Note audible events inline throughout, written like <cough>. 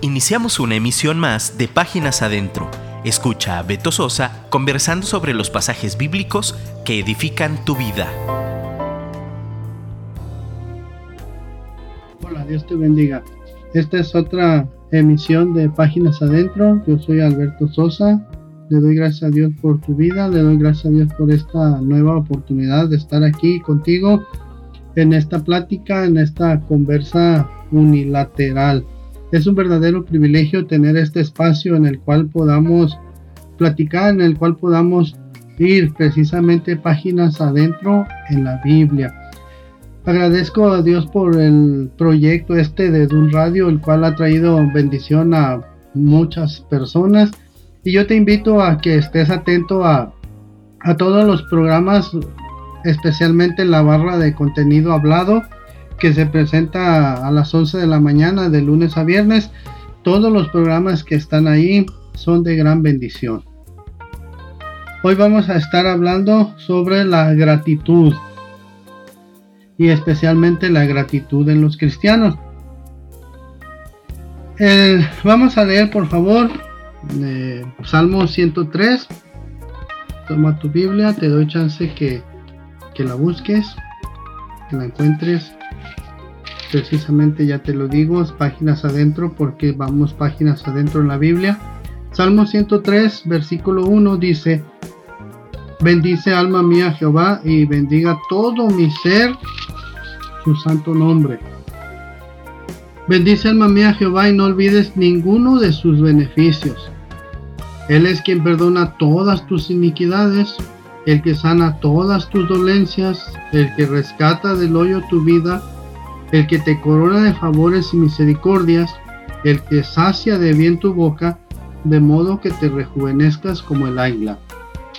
Iniciamos una emisión más de Páginas Adentro. Escucha a Beto Sosa conversando sobre los pasajes bíblicos que edifican tu vida. Hola, Dios te bendiga. Esta es otra emisión de Páginas Adentro. Yo soy Alberto Sosa. Le doy gracias a Dios por tu vida. Le doy gracias a Dios por esta nueva oportunidad de estar aquí contigo en esta plática, en esta conversa unilateral. Es un verdadero privilegio tener este espacio en el cual podamos platicar, en el cual podamos ir precisamente páginas adentro en la Biblia. Agradezco a Dios por el proyecto este de un Radio, el cual ha traído bendición a muchas personas. Y yo te invito a que estés atento a, a todos los programas, especialmente en la barra de contenido hablado que se presenta a las 11 de la mañana de lunes a viernes. Todos los programas que están ahí son de gran bendición. Hoy vamos a estar hablando sobre la gratitud y especialmente la gratitud en los cristianos. vamos a leer por favor Salmo 103. Toma tu Biblia, te doy chance que, que la busques, que la encuentres precisamente ya te lo digo, páginas adentro porque vamos páginas adentro en la Biblia. Salmo 103, versículo 1 dice, bendice alma mía Jehová y bendiga todo mi ser su santo nombre. Bendice alma mía Jehová y no olvides ninguno de sus beneficios. Él es quien perdona todas tus iniquidades, el que sana todas tus dolencias, el que rescata del hoyo tu vida, el que te corona de favores y misericordias, el que sacia de bien tu boca, de modo que te rejuvenezcas como el águila.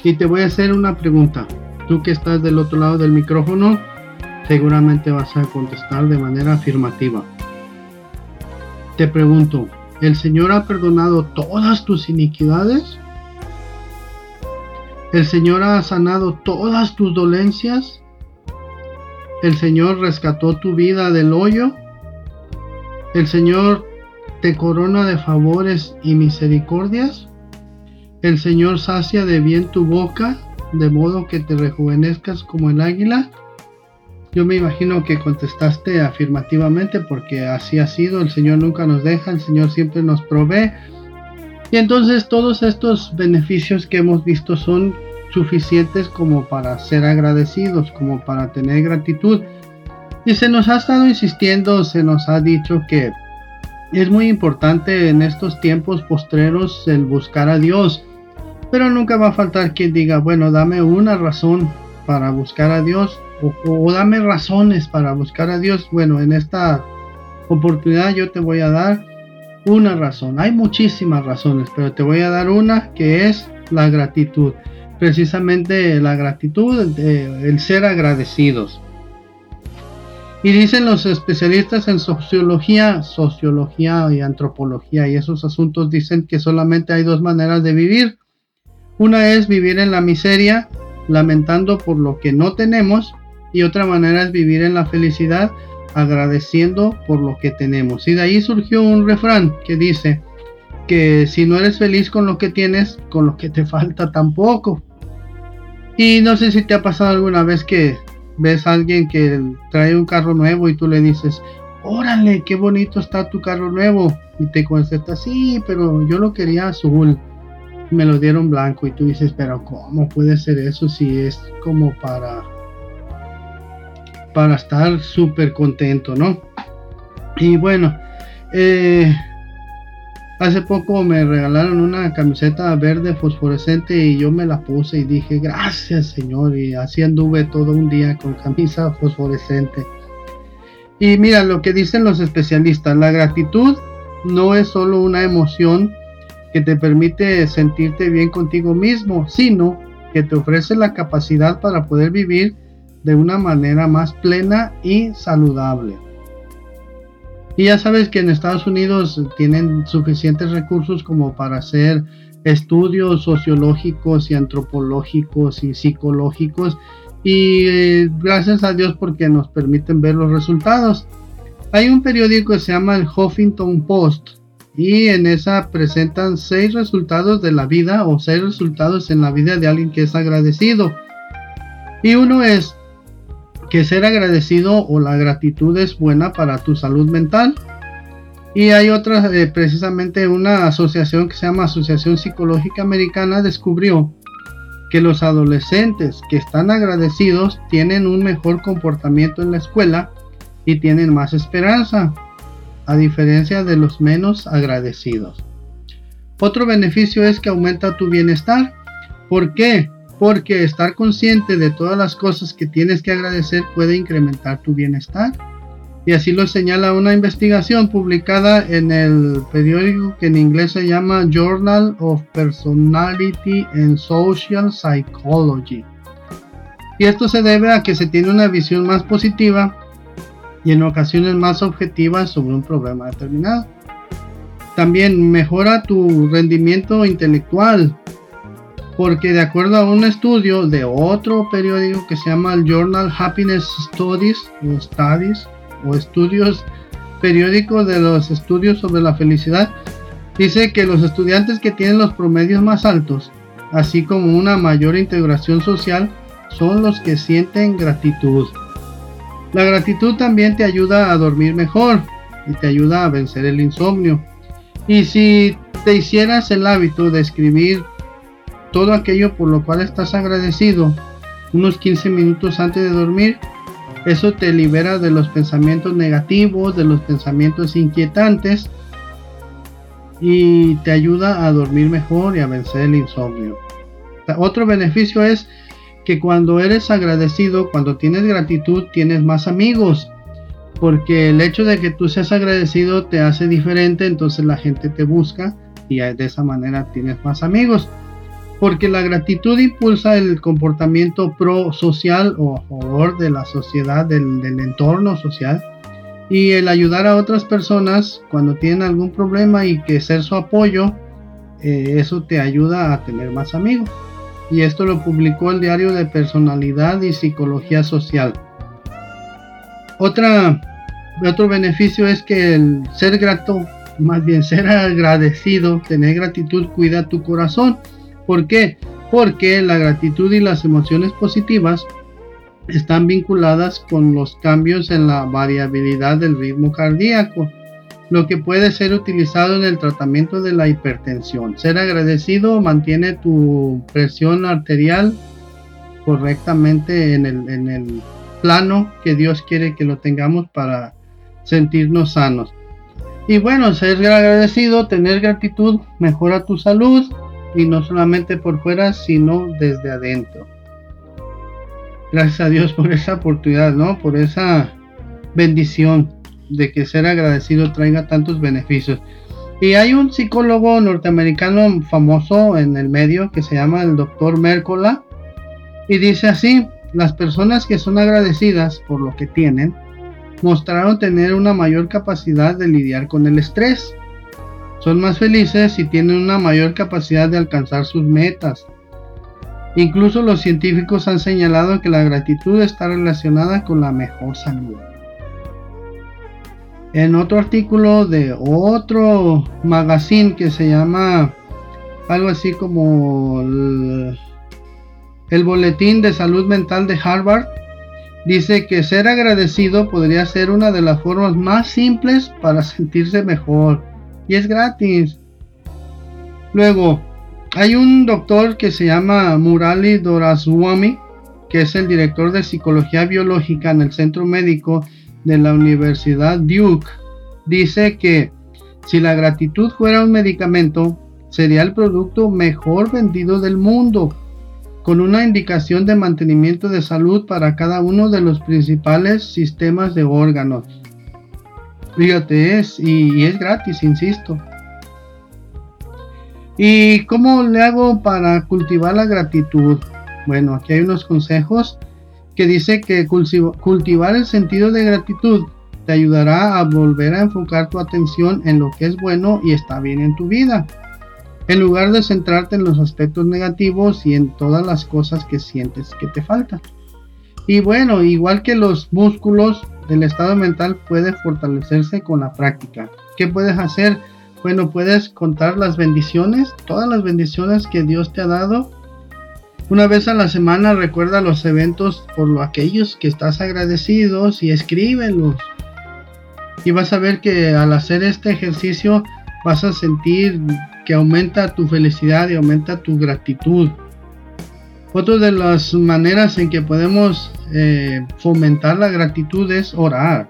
Y te voy a hacer una pregunta. Tú que estás del otro lado del micrófono, seguramente vas a contestar de manera afirmativa. Te pregunto, ¿el Señor ha perdonado todas tus iniquidades? ¿El Señor ha sanado todas tus dolencias? El Señor rescató tu vida del hoyo. El Señor te corona de favores y misericordias. El Señor sacia de bien tu boca, de modo que te rejuvenezcas como el águila. Yo me imagino que contestaste afirmativamente porque así ha sido. El Señor nunca nos deja, el Señor siempre nos provee. Y entonces todos estos beneficios que hemos visto son suficientes como para ser agradecidos, como para tener gratitud. Y se nos ha estado insistiendo, se nos ha dicho que es muy importante en estos tiempos postreros el buscar a Dios. Pero nunca va a faltar quien diga, bueno, dame una razón para buscar a Dios o, o dame razones para buscar a Dios. Bueno, en esta oportunidad yo te voy a dar una razón. Hay muchísimas razones, pero te voy a dar una que es la gratitud precisamente la gratitud, el ser agradecidos. Y dicen los especialistas en sociología, sociología y antropología y esos asuntos dicen que solamente hay dos maneras de vivir. Una es vivir en la miseria, lamentando por lo que no tenemos, y otra manera es vivir en la felicidad, agradeciendo por lo que tenemos. Y de ahí surgió un refrán que dice que si no eres feliz con lo que tienes, con lo que te <laughs> falta tampoco. Y no sé si te ha pasado alguna vez que ves a alguien que trae un carro nuevo y tú le dices, órale, qué bonito está tu carro nuevo. Y te contesta, sí, pero yo lo quería azul. Me lo dieron blanco y tú dices, pero ¿cómo puede ser eso si es como para para estar súper contento, ¿no? Y bueno, eh, Hace poco me regalaron una camiseta verde fosforescente y yo me la puse y dije gracias Señor y así anduve todo un día con camisa fosforescente. Y mira lo que dicen los especialistas, la gratitud no es solo una emoción que te permite sentirte bien contigo mismo, sino que te ofrece la capacidad para poder vivir de una manera más plena y saludable. Y ya sabes que en Estados Unidos tienen suficientes recursos como para hacer estudios sociológicos y antropológicos y psicológicos. Y eh, gracias a Dios porque nos permiten ver los resultados. Hay un periódico que se llama el Huffington Post y en esa presentan seis resultados de la vida o seis resultados en la vida de alguien que es agradecido. Y uno es que ser agradecido o la gratitud es buena para tu salud mental. Y hay otra, eh, precisamente una asociación que se llama Asociación Psicológica Americana descubrió que los adolescentes que están agradecidos tienen un mejor comportamiento en la escuela y tienen más esperanza, a diferencia de los menos agradecidos. Otro beneficio es que aumenta tu bienestar. ¿Por qué? Porque estar consciente de todas las cosas que tienes que agradecer puede incrementar tu bienestar. Y así lo señala una investigación publicada en el periódico que en inglés se llama Journal of Personality and Social Psychology. Y esto se debe a que se tiene una visión más positiva y en ocasiones más objetivas sobre un problema determinado. También mejora tu rendimiento intelectual, porque de acuerdo a un estudio de otro periódico que se llama el Journal Happiness Studies o o estudios periódicos de los estudios sobre la felicidad, dice que los estudiantes que tienen los promedios más altos, así como una mayor integración social, son los que sienten gratitud. La gratitud también te ayuda a dormir mejor y te ayuda a vencer el insomnio. Y si te hicieras el hábito de escribir todo aquello por lo cual estás agradecido unos 15 minutos antes de dormir, eso te libera de los pensamientos negativos, de los pensamientos inquietantes y te ayuda a dormir mejor y a vencer el insomnio. Otro beneficio es que cuando eres agradecido, cuando tienes gratitud, tienes más amigos. Porque el hecho de que tú seas agradecido te hace diferente, entonces la gente te busca y de esa manera tienes más amigos. Porque la gratitud impulsa el comportamiento pro social o a favor de la sociedad, del, entorno social. Y el ayudar a otras personas cuando tienen algún problema y que ser su apoyo, eh, eso te ayuda a tener más amigos y esto lo publicó el diario de personalidad y psicología social. Otra, otro beneficio es que el ser grato, más bien ser agradecido, tener gratitud cuida tu corazón. ¿Por qué? Porque la gratitud y las emociones positivas están vinculadas con los cambios en la variabilidad del ritmo cardíaco lo que puede ser utilizado en el tratamiento de la hipertensión. Ser agradecido mantiene tu presión arterial correctamente en el, plano que Dios quiere que lo tengamos para sentirnos sanos. Y bueno, ser agradecido, tener gratitud, mejora tu salud y no solamente por fuera, sino desde adentro. Gracias a Dios por esa oportunidad, ¿no? Por esa bendición de que ser agradecido traiga tantos beneficios. Y hay un psicólogo norteamericano famoso en el medio que se llama el doctor Mercola y dice así, las personas que son agradecidas por lo que tienen mostraron tener una mayor capacidad de lidiar con el estrés. Son más felices y tienen una mayor capacidad de alcanzar sus metas. Incluso los científicos han señalado que la gratitud está relacionada con la mejor salud en otro artículo de otro magazine que se llama algo así como el, boletín de salud mental de Harvard, dice que ser agradecido podría ser una de las formas más simples para sentirse mejor y es gratis. Luego, hay un doctor que se llama Murali Doraswamy, que es el director de psicología biológica en el centro médico de la Universidad Duke dice que si la gratitud fuera un medicamento, sería el producto mejor vendido del mundo, con una indicación de mantenimiento de salud para cada uno de los principales sistemas de órganos. Fíjate, es y, es gratis, insisto. ¿Y cómo le hago para cultivar la gratitud? Bueno, aquí hay unos consejos que dice que cultivar el sentido de gratitud te ayudará a volver a enfocar tu atención en lo que es bueno y está bien en tu vida, en lugar de centrarte en los aspectos negativos y en todas las cosas que sientes que te faltan. Y bueno, igual que los músculos, el estado mental puede fortalecerse con la práctica. ¿Qué puedes hacer? bueno, puedes contar las bendiciones, todas las bendiciones que Dios te ha dado. Una vez a la semana recuerda los eventos por lo aquellos que estás agradecidos y escríbelos. Y vas a ver que al hacer este ejercicio vas a sentir que aumenta tu felicidad y aumenta tu gratitud. Otra de las maneras en que podemos eh, fomentar la gratitud es orar.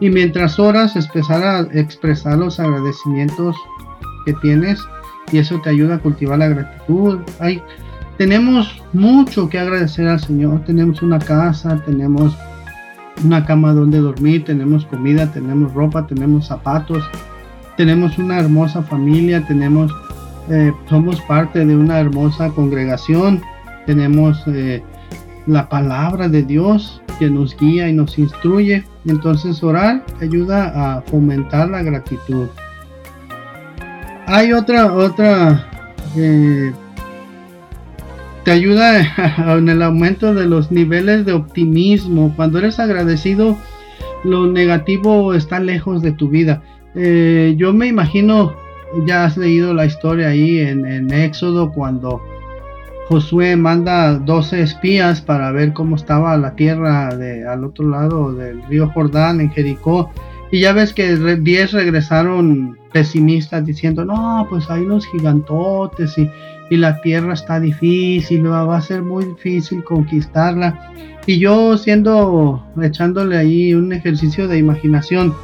Y mientras oras, empezar a expresar los agradecimientos que tienes y eso te ayuda a cultivar la gratitud. Hay, tenemos mucho que agradecer al Señor. Tenemos una casa, tenemos una cama donde dormir, tenemos comida, tenemos ropa, tenemos zapatos, tenemos una hermosa familia, tenemos, eh, somos parte de una hermosa congregación, tenemos eh, la palabra de Dios que nos guía y nos instruye. Entonces orar ayuda a fomentar la gratitud. Hay otra, otra, eh, te ayuda <laughs> en el aumento de los niveles de optimismo. Cuando eres agradecido, lo negativo está lejos de tu vida. Eh, yo me imagino, ya has leído la historia ahí en, en Éxodo cuando Josué manda 12 espías para ver cómo estaba la tierra de, al otro lado del río Jordán en Jericó. Y ya ves que 10 regresaron pesimistas diciendo, no, pues hay unos gigantotes y, y la tierra está difícil, va a ser muy difícil conquistarla. Y yo siendo, echándole ahí un ejercicio de imaginación,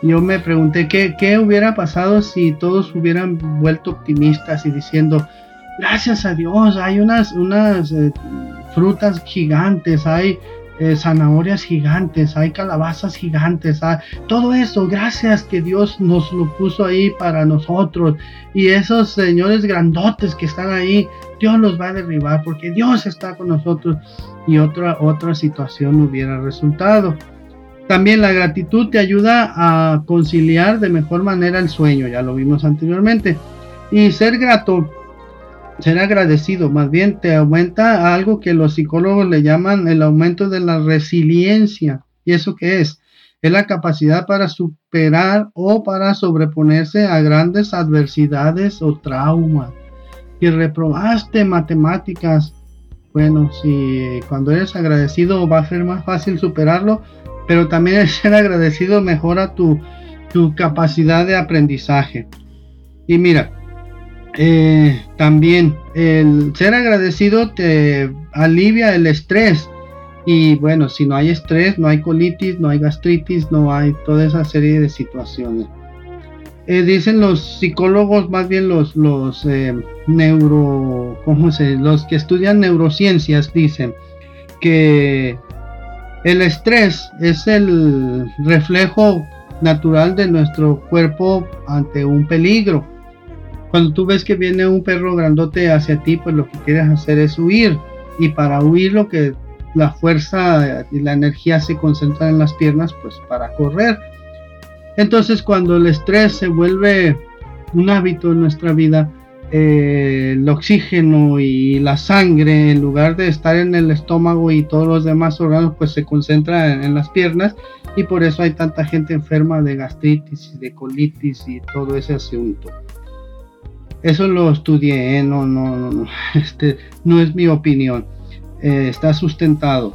yo me pregunté qué, qué hubiera pasado si todos hubieran vuelto optimistas y diciendo, gracias a Dios, hay unas, unas eh, frutas gigantes, hay eh, zanahorias gigantes, hay calabazas gigantes, todo eso, gracias que Dios nos lo puso ahí para nosotros. Y esos señores grandotes que están ahí, Dios los va a derribar porque Dios está con nosotros y otra, otra situación hubiera resultado. También la gratitud te ayuda a conciliar de mejor manera el sueño, ya lo vimos anteriormente. Y ser grato ser agradecido, más bien te aumenta algo que los psicólogos le llaman el aumento de la resiliencia. ¿Y eso qué es? Es la capacidad para superar o para sobreponerse a grandes adversidades o traumas. Y reprobaste matemáticas, bueno, si cuando eres agradecido va a ser más fácil superarlo, pero también el ser agradecido mejora tu, tu capacidad de aprendizaje. Y mira, eh, también el ser agradecido te alivia el estrés. Y bueno, si no hay estrés, no hay colitis, no hay gastritis, no hay toda esa serie de situaciones. Eh, dicen los psicólogos, más bien los, los eh, neuro, ¿cómo se? Los que estudian neurociencias dicen que el estrés es el reflejo natural de nuestro cuerpo ante un peligro cuando tú ves que viene un perro grandote hacia ti, pues lo que quieres hacer es huir. Y para huir lo que la fuerza y la energía se concentran en las piernas, pues para correr. Entonces cuando el estrés se vuelve un hábito en nuestra vida, eh, el oxígeno y la sangre, en lugar de estar en el estómago y todos los demás órganos, pues se concentra en, en, las piernas y por eso hay tanta gente enferma de gastritis y de colitis y todo ese asunto. Eso lo estudié, ¿eh? no, no, no, <laughs> este, no es mi opinión. Eh, está sustentado.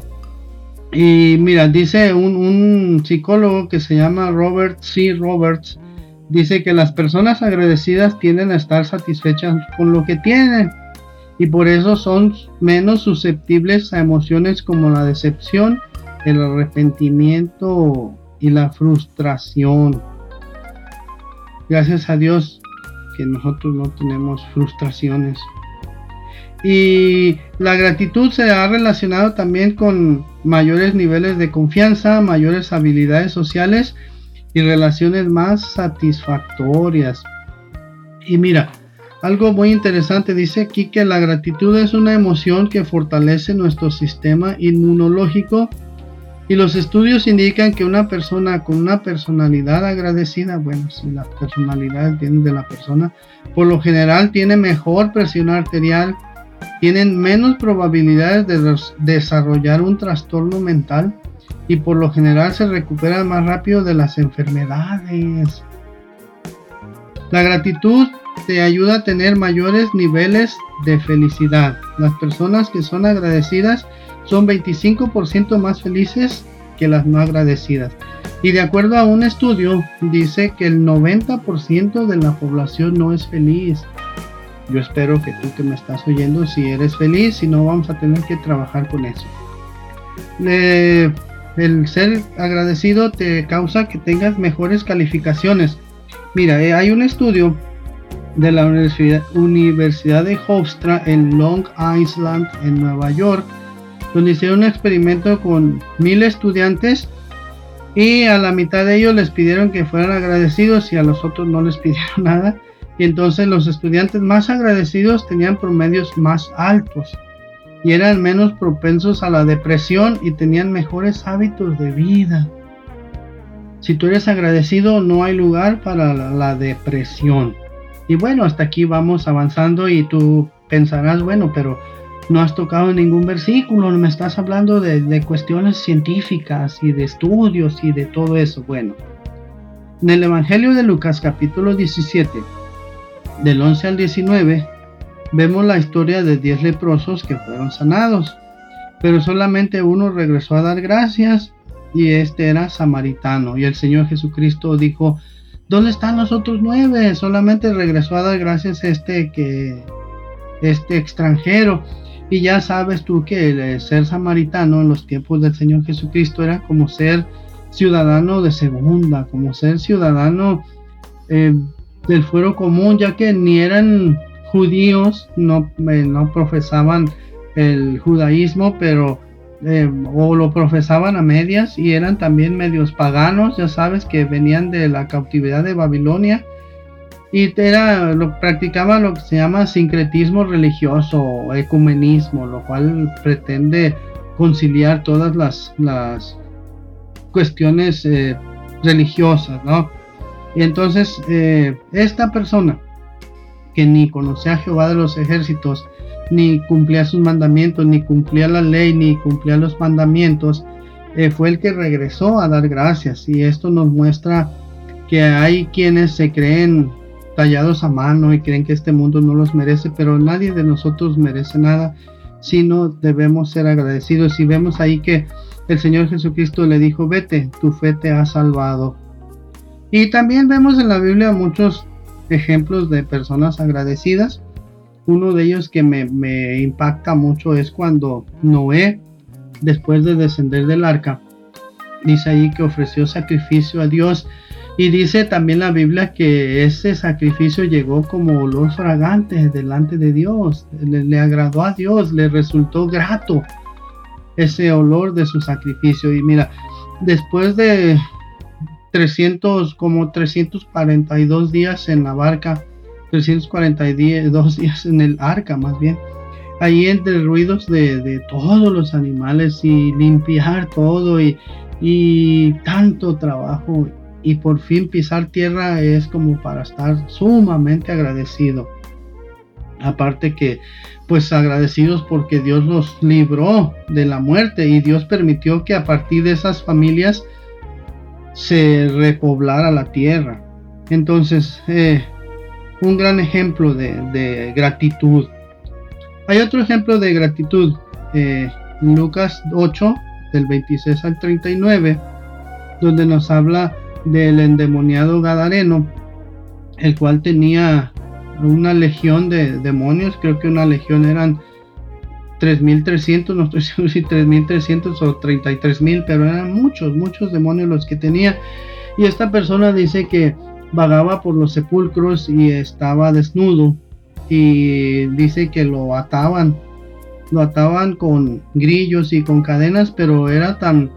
Y mira, dice un, un, psicólogo que se llama Robert C. Roberts, dice que las personas agradecidas tienden a estar satisfechas con lo que tienen y por eso son menos susceptibles a emociones como la decepción, el arrepentimiento y la frustración. Gracias a Dios nosotros no tenemos frustraciones. Y la gratitud se ha relacionado también con mayores niveles de confianza, mayores habilidades sociales y relaciones más satisfactorias. Y mira, algo muy interesante dice aquí que la gratitud es una emoción que fortalece nuestro sistema inmunológico y los estudios indican que una persona con una personalidad agradecida, bueno, si la personalidad viene de la persona, por lo general tiene mejor presión arterial, tienen menos probabilidades de desarrollar un trastorno mental y por lo general se recuperan más rápido de las enfermedades. La gratitud te ayuda a tener mayores niveles de felicidad. Las personas que son agradecidas son 25% más felices que las no agradecidas. Y de acuerdo a un estudio, dice que el 90% de la población no es feliz. Yo espero que tú que me estás oyendo, si eres feliz, si no, vamos a tener que trabajar con eso. el ser agradecido te causa que tengas mejores calificaciones. Mira, eh, hay un estudio de la Universidad, Universidad de Hofstra en Long Island, en Nueva York, donde hicieron un experimento con mil estudiantes y a la mitad de ellos les pidieron que fueran agradecidos y a los otros no les <laughs> pidieron nada. Y entonces los estudiantes más agradecidos tenían promedios más altos y eran menos propensos a la depresión y tenían mejores hábitos de vida. Si tú eres agradecido, no hay lugar para la, depresión. Y bueno, hasta aquí vamos avanzando y tú pensarás, bueno, pero no has tocado ningún versículo, no me estás hablando de, de, cuestiones científicas y de estudios y de todo eso. Bueno, en el Evangelio de Lucas capítulo 17, del 11 al 19, vemos la historia de 10 leprosos que fueron sanados, pero solamente uno regresó a dar gracias y este era samaritano. Y el Señor Jesucristo dijo, ¿dónde están los otros nueve? Solamente regresó a dar gracias a este que este extranjero. Y ya sabes tú que ser samaritano en los tiempos del Señor Jesucristo era como ser ciudadano de segunda, como ser ciudadano eh, del fuero común, ya que ni eran judíos, no, eh, no profesaban el judaísmo, pero eh, o lo profesaban a medias y eran también medios paganos, ya sabes que venían de la cautividad de Babilonia y era lo practicaban lo que se llama sincretismo religioso o ecumenismo, lo cual pretende conciliar todas las, las cuestiones eh, religiosas, ¿no? Entonces eh, esta persona que ni conocía a Jehová de los ejércitos ni cumplía sus mandamientos, ni cumplía la ley, ni cumplía los mandamientos, eh, fue el que regresó a dar gracias. Y esto nos muestra que hay quienes se creen tallados a mano y creen que este mundo no los merece, pero nadie de nosotros merece nada, sino debemos ser agradecidos. Y vemos ahí que el Señor Jesucristo le dijo, vete, tu fe te ha salvado. Y también vemos en la Biblia muchos ejemplos de personas agradecidas uno de ellos que me, impacta mucho es cuando Noé, después de descender del arca, dice ahí que ofreció sacrificio a Dios. Y dice también la Biblia que ese sacrificio llegó como olor fragante delante de Dios. Le, le, agradó a Dios, le resultó grato ese olor de su sacrificio. Y mira, después de 300, como 342 días en la barca, 342 días en el arca más bien. Ahí entre ruidos de, todos los animales y limpiar todo y, y tanto trabajo y por fin pisar tierra es como para estar sumamente agradecido. Aparte que pues agradecidos porque Dios los libró de la muerte y Dios permitió que a partir de esas familias se repoblara la tierra. Entonces, eh, un gran ejemplo de, gratitud. Hay otro ejemplo de gratitud, eh, Lucas 8, del 26 al 39, donde nos habla del endemoniado Gadareno, el cual tenía una legión de demonios, creo que una legión eran 3.300, no estoy <laughs> seguro si 3.300 o 33.000, pero eran muchos, muchos demonios los que tenía. Y esta persona dice que vagaba por los sepulcros y estaba desnudo y dice que lo ataban, lo ataban con grillos y con cadenas, pero era tan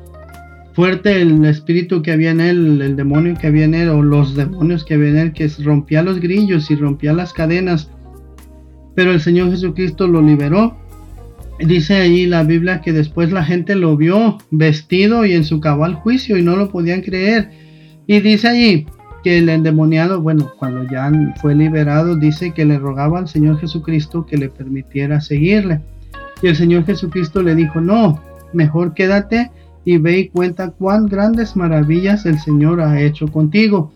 fuerte el espíritu que había en él, el demonio que había en él o los demonios que había en él que rompía los grillos y rompía las cadenas. Pero el Señor Jesucristo lo liberó. Dice ahí la Biblia que después la gente lo vio vestido y en su cabal juicio y no lo podían creer. Y dice allí, que el endemoniado, bueno, cuando ya fue liberado, dice que le rogaba al Señor Jesucristo que le permitiera seguirle. Y el Señor Jesucristo le dijo, no, mejor quédate y ve y cuenta cuán grandes maravillas el Señor ha hecho contigo.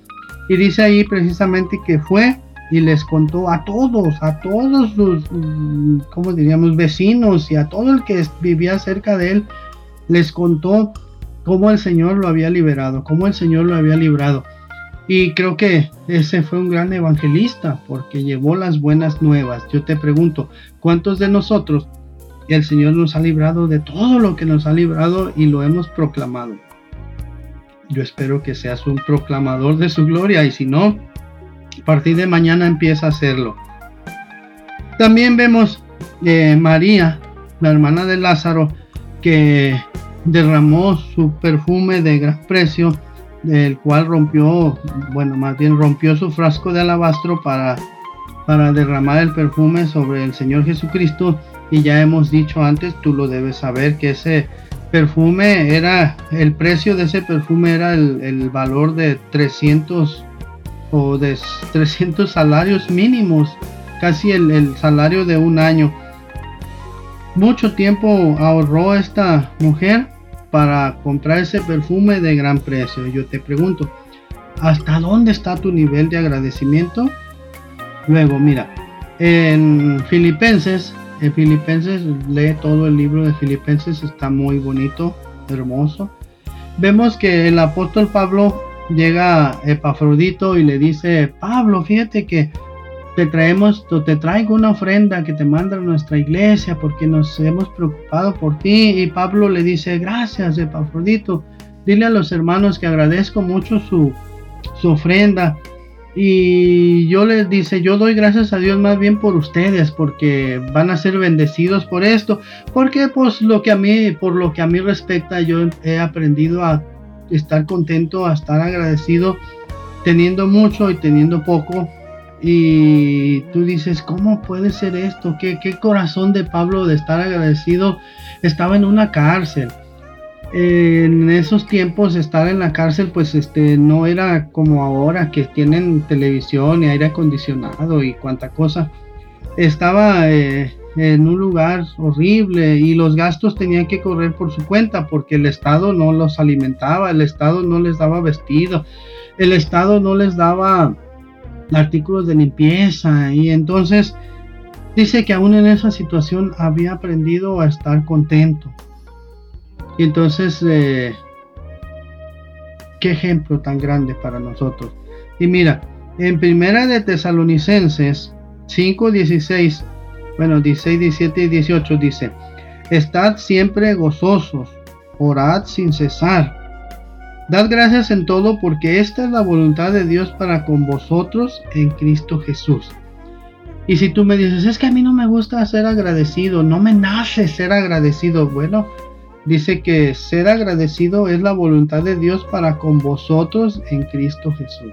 Y dice ahí precisamente que fue y les contó a todos, a todos sus, ¿cómo diríamos?, vecinos y a todo el que vivía cerca de él, les contó cómo el Señor lo había liberado, cómo el Señor lo había librado. Y creo que ese fue un gran evangelista porque llevó las buenas nuevas. Yo te pregunto, ¿cuántos de nosotros el Señor nos ha librado de todo lo que nos ha librado y lo hemos proclamado? Yo espero que seas un proclamador de su gloria y si no, a partir de mañana empieza a hacerlo. También vemos eh, María, la hermana de Lázaro, que derramó su perfume de gran precio, del cual rompió, bueno, más bien rompió su frasco de alabastro para, para derramar el perfume sobre el Señor Jesucristo. Y ya hemos dicho antes, tú lo debes saber, que ese perfume era, el precio de ese perfume era el, el valor de 300 o de 300 salarios mínimos, casi el, salario de un año. Mucho tiempo ahorró esta mujer para comprar ese perfume de gran precio. Yo te pregunto, ¿hasta dónde está tu nivel de agradecimiento? Luego, mira, en Filipenses, en Filipenses, lee todo el libro de Filipenses, está muy bonito, hermoso. Vemos que el apóstol Pablo llega Epafrodito y le dice, Pablo, fíjate que te traemos, te traigo una ofrenda que te manda nuestra iglesia porque nos hemos preocupado por ti. Y Pablo le dice, gracias Epafrodito, dile a los hermanos que agradezco mucho su, su ofrenda. Y yo les dice, yo doy gracias a Dios más bien por ustedes, porque van a ser bendecidos por esto, porque pues lo que a mí, por lo que a mí respecta, yo he aprendido a estar contento, a estar agradecido, teniendo mucho y teniendo poco. Y tú dices, ¿cómo puede ser esto? ¿Qué, qué corazón de Pablo de estar agradecido? Estaba en una cárcel. En esos tiempos estar en la cárcel pues este no era como ahora que tienen televisión y aire acondicionado y cuanta cosa. Estaba eh, en un lugar horrible y los gastos tenían que correr por su cuenta porque el Estado no los alimentaba, el Estado no les daba vestido, el Estado no les daba artículos de limpieza y entonces dice que aún en esa situación había aprendido a estar contento. Y entonces, eh, qué ejemplo tan grande para nosotros. Y mira, en primera de Tesalonicenses 5:16 bueno, 16, 17 y 18 dice, Estad siempre gozosos, orad sin cesar. Dad gracias en todo porque esta es la voluntad de Dios para con vosotros en Cristo Jesús. Y si tú me dices, es que a mí no me gusta ser agradecido, no me nace ser agradecido, bueno, dice que ser agradecido es la voluntad de Dios para con vosotros en Cristo Jesús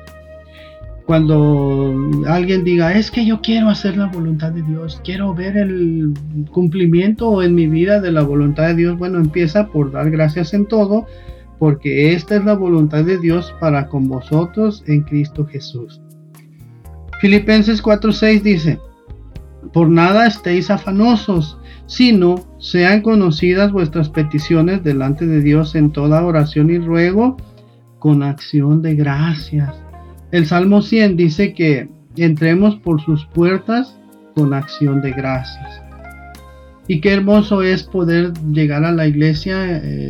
cuando alguien diga, es que yo quiero hacer la voluntad de Dios, quiero ver el cumplimiento en mi vida de la voluntad de Dios, bueno, empieza por dar gracias en todo, porque esta es la voluntad de Dios para con vosotros en Cristo Jesús. Filipenses 4:6 dice, por nada estéis afanosos, sino sean conocidas vuestras peticiones delante de Dios en toda oración y ruego con acción de gracias el Salmo 100 dice que entremos por sus puertas con acción de gracias. Y qué hermoso es poder llegar a la iglesia eh,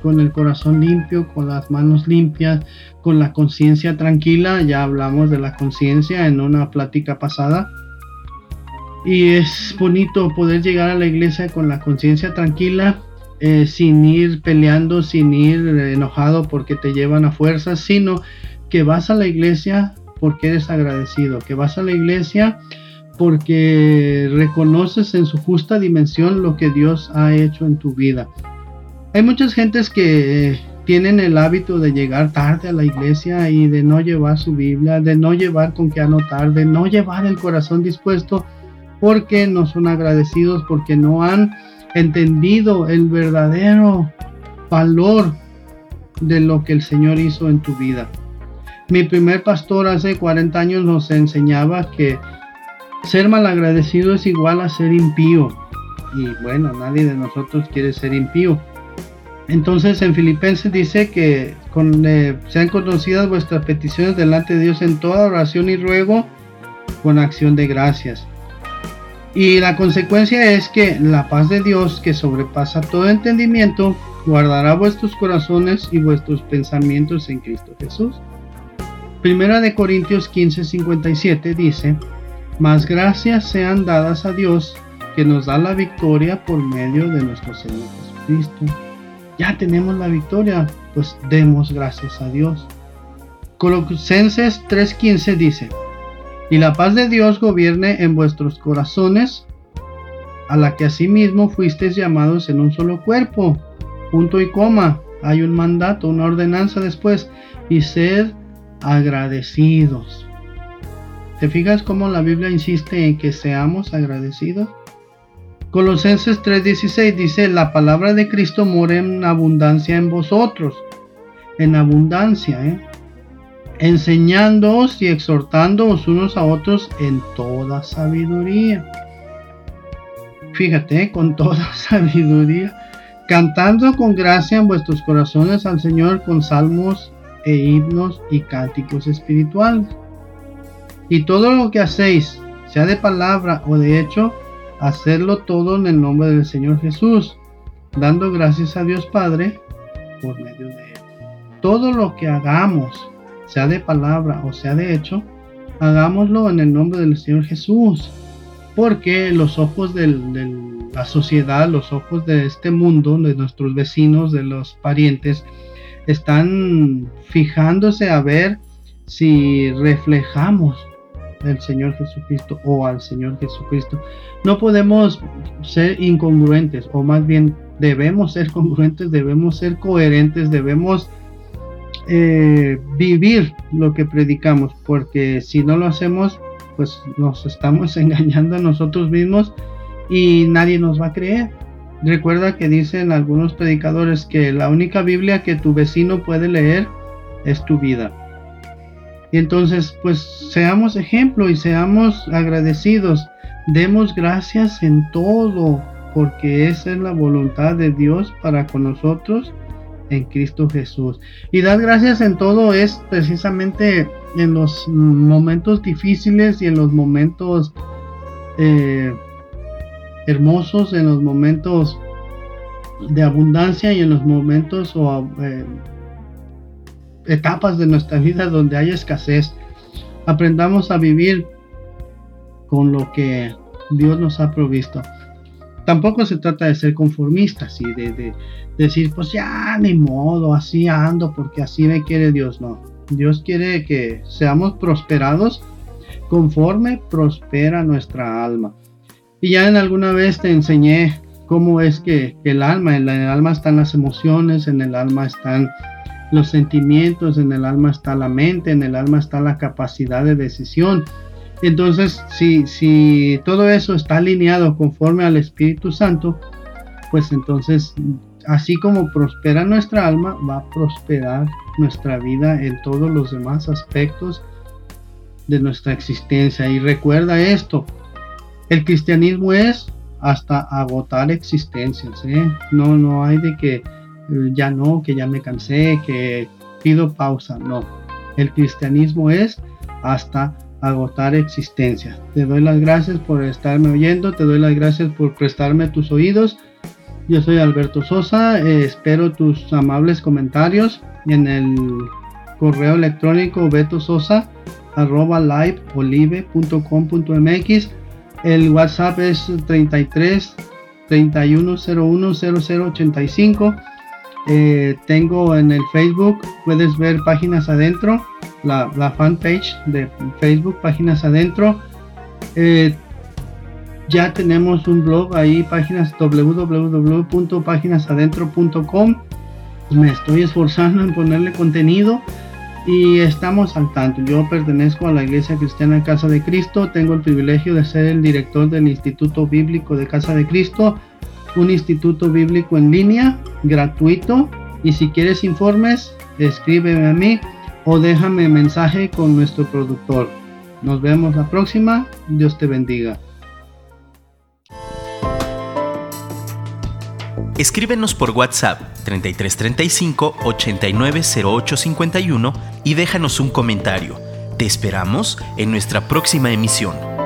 con el corazón limpio, con las manos limpias, con la conciencia tranquila. Ya hablamos de la conciencia en una plática pasada. Y es bonito poder llegar a la iglesia con la conciencia tranquila, eh, sin ir peleando, sin ir enojado porque te llevan a fuerzas, sino que vas a la iglesia porque eres agradecido, que vas a la iglesia porque reconoces en su justa dimensión lo que Dios ha hecho en tu vida. Hay muchas gentes que tienen el hábito de llegar tarde a la iglesia y de no llevar su Biblia, de no llevar con qué anotar, de no llevar el corazón dispuesto porque no son agradecidos, porque no han entendido el verdadero valor de lo que el Señor hizo en tu vida. Mi primer pastor hace 40 años nos enseñaba que ser malagradecido es igual a ser impío. Y bueno, nadie de nosotros quiere ser impío. Entonces en Filipenses dice que eh, sean conocidas vuestras peticiones delante de Dios en toda oración y ruego con acción de gracias. Y la consecuencia es que la paz de Dios, que sobrepasa todo entendimiento, guardará vuestros corazones y vuestros pensamientos en Cristo Jesús. Primera de Corintios 15:57 dice, Más gracias sean dadas a Dios, que nos da la victoria por medio de nuestro Señor Jesucristo. Ya tenemos la victoria, pues demos gracias a Dios. Colosenses 3:15 dice, y la paz de Dios gobierne en vuestros corazones, a la que asimismo fuisteis llamados en un solo cuerpo. Punto y coma. Hay un mandato, una ordenanza después. Y sed agradecidos. ¿Te fijas cómo la Biblia insiste en que seamos agradecidos? Colosenses 3:16 dice, la palabra de Cristo mora en abundancia en vosotros. En abundancia, ¿eh? enseñándoos y exhortándoos unos a otros en toda sabiduría. Fíjate, con toda <laughs> sabiduría, cantando con gracia en vuestros corazones al Señor con salmos e himnos y cánticos espirituales. Y todo lo que hacéis, sea de palabra o de hecho, hacerlo todo en el nombre del Señor Jesús, dando gracias a Dios Padre por medio de Él. Todo lo que hagamos, sea de palabra o sea de hecho, hagámoslo en el nombre del Señor Jesús. Porque los ojos de la sociedad, los ojos de este mundo, de nuestros vecinos, de los parientes, están fijándose a ver si reflejamos el Señor Jesucristo o al Señor Jesucristo. No podemos ser incongruentes, o más bien debemos ser <laughs> congruentes, debemos ser coherentes, debemos eh, vivir lo que predicamos, porque si no lo hacemos, pues nos estamos <laughs> engañando a nosotros mismos y nadie nos va a creer. Recuerda que dicen algunos predicadores que la única Biblia que tu vecino puede leer es tu vida. Y entonces, pues seamos ejemplo y seamos agradecidos. Demos gracias en todo, porque esa es la voluntad de Dios para con nosotros en Cristo Jesús. Y dar gracias en todo es precisamente en los momentos difíciles y en los momentos eh, hermosos, en los momentos de abundancia y en los momentos eh, etapas de nuestra vida donde hay escasez. Aprendamos a vivir con lo que Dios nos ha provisto tampoco se trata de ser conformistas y de, decir, pues ya, ni modo, así ando porque así me quiere Dios. No, Dios quiere que seamos prosperados conforme prospera nuestra alma. Y ya en alguna vez te enseñé cómo es que, el alma, en el alma están las emociones, en el alma están los sentimientos, en el alma está la mente, en el alma está la capacidad de decisión. Entonces, si, si todo eso está alineado conforme al Espíritu Santo, pues entonces, así como prospera nuestra alma, va a prosperar nuestra vida en todos los demás aspectos de nuestra existencia. Y recuerda esto, el cristianismo es hasta agotar existencias. ¿eh? No, no hay de que ya no, que ya me cansé, que pido pausa. No, el cristianismo es hasta agotar existencia. Te doy las gracias por estarme oyendo, te doy las gracias por prestarme tus oídos. Yo soy Alberto Sosa, eh, espero tus amables comentarios en el correo electrónico betososa arroba liveolive.com.mx el WhatsApp es 33 3101 0085 eh, tengo en el Facebook, puedes ver páginas adentro, la, la fanpage de Facebook, páginas adentro. Eh, ya tenemos un blog ahí, páginas www.páginasadentro.com. Me estoy esforzando en ponerle contenido y estamos al tanto. Yo pertenezco a la Iglesia Cristiana Casa de Cristo, tengo el privilegio de ser el director del Instituto Bíblico de Casa de Cristo un instituto bíblico en línea gratuito y si quieres informes escríbeme a mí o déjame mensaje con nuestro productor. Nos vemos la próxima. Dios te bendiga. Escríbenos por WhatsApp 3335 890851 y déjanos un comentario. Te esperamos en nuestra próxima emisión.